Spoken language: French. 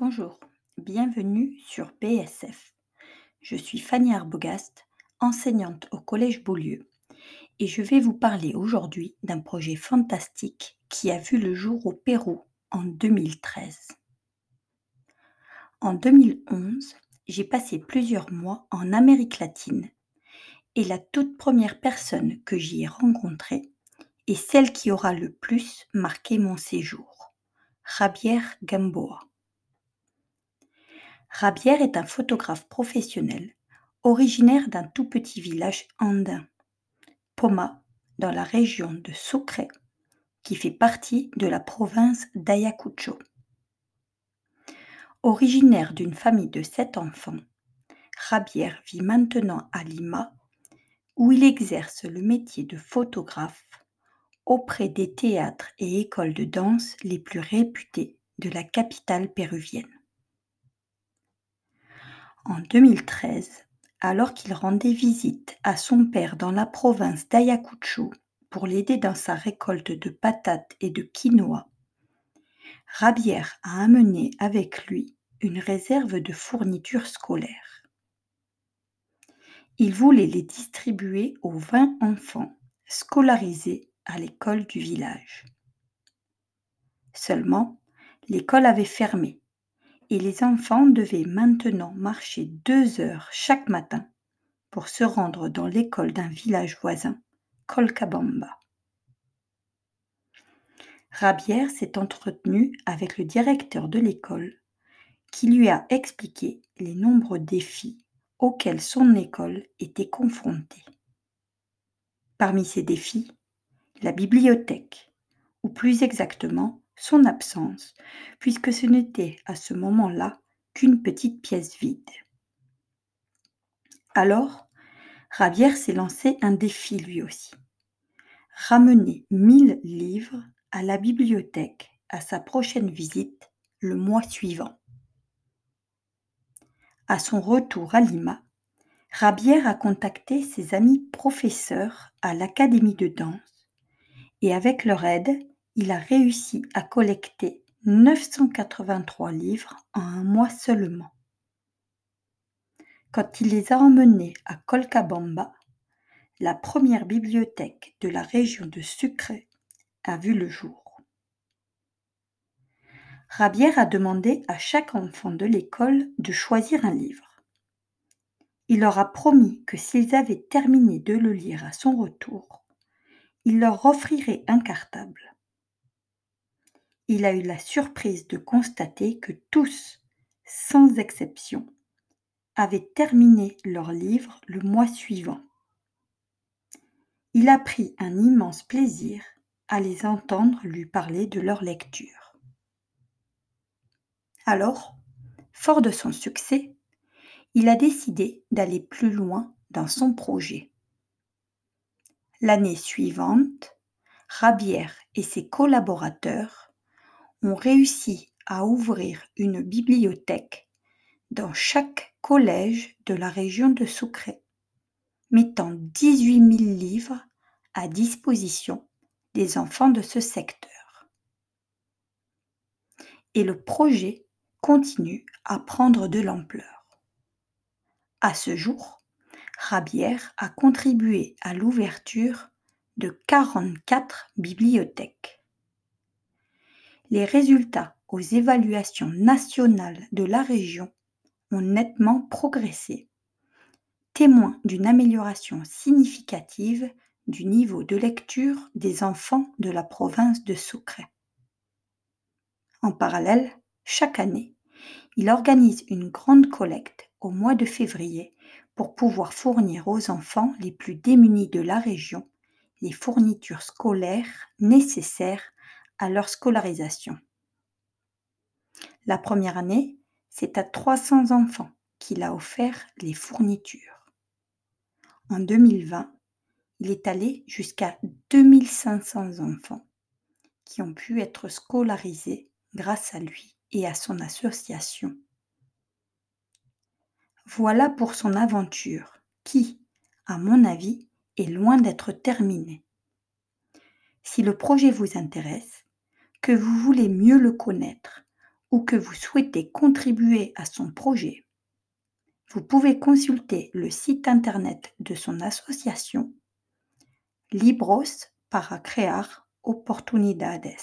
Bonjour, bienvenue sur BSF. Je suis Fanny Arbogast, enseignante au Collège Beaulieu, et je vais vous parler aujourd'hui d'un projet fantastique qui a vu le jour au Pérou en 2013. En 2011, j'ai passé plusieurs mois en Amérique latine, et la toute première personne que j'y ai rencontrée est celle qui aura le plus marqué mon séjour, Javier Gamboa. Rabière est un photographe professionnel, originaire d'un tout petit village andin, Poma, dans la région de Sucre, qui fait partie de la province d'Ayacucho. Originaire d'une famille de sept enfants, Rabière vit maintenant à Lima, où il exerce le métier de photographe auprès des théâtres et écoles de danse les plus réputés de la capitale péruvienne. En 2013, alors qu'il rendait visite à son père dans la province d'Ayacucho pour l'aider dans sa récolte de patates et de quinoa, Rabière a amené avec lui une réserve de fournitures scolaires. Il voulait les distribuer aux 20 enfants scolarisés à l'école du village. Seulement, l'école avait fermé et les enfants devaient maintenant marcher deux heures chaque matin pour se rendre dans l'école d'un village voisin, Colcabamba. Rabière s'est entretenu avec le directeur de l'école qui lui a expliqué les nombreux défis auxquels son école était confrontée. Parmi ces défis, la bibliothèque, ou plus exactement son absence, puisque ce n'était à ce moment-là qu'une petite pièce vide. Alors, Rabière s'est lancé un défi lui aussi. Ramener mille livres à la bibliothèque à sa prochaine visite le mois suivant. À son retour à Lima, Rabière a contacté ses amis professeurs à l'académie de danse et avec leur aide, il a réussi à collecter 983 livres en un mois seulement. Quand il les a emmenés à Colcabamba, la première bibliothèque de la région de Sucre a vu le jour. Rabière a demandé à chaque enfant de l'école de choisir un livre. Il leur a promis que s'ils avaient terminé de le lire à son retour, il leur offrirait un cartable il a eu la surprise de constater que tous, sans exception, avaient terminé leur livre le mois suivant. Il a pris un immense plaisir à les entendre lui parler de leur lecture. Alors, fort de son succès, il a décidé d'aller plus loin dans son projet. L'année suivante, Rabière et ses collaborateurs ont réussi à ouvrir une bibliothèque dans chaque collège de la région de Sucre, mettant 18 000 livres à disposition des enfants de ce secteur. Et le projet continue à prendre de l'ampleur. À ce jour, Rabière a contribué à l'ouverture de 44 bibliothèques les résultats aux évaluations nationales de la région ont nettement progressé, témoin d'une amélioration significative du niveau de lecture des enfants de la province de Sucre. En parallèle, chaque année, il organise une grande collecte au mois de février pour pouvoir fournir aux enfants les plus démunis de la région les fournitures scolaires nécessaires à leur scolarisation. La première année, c'est à 300 enfants qu'il a offert les fournitures. En 2020, il est allé jusqu'à 2500 enfants qui ont pu être scolarisés grâce à lui et à son association. Voilà pour son aventure qui, à mon avis, est loin d'être terminée. Si le projet vous intéresse, que vous voulez mieux le connaître ou que vous souhaitez contribuer à son projet, vous pouvez consulter le site internet de son association Libros para crear oportunidades.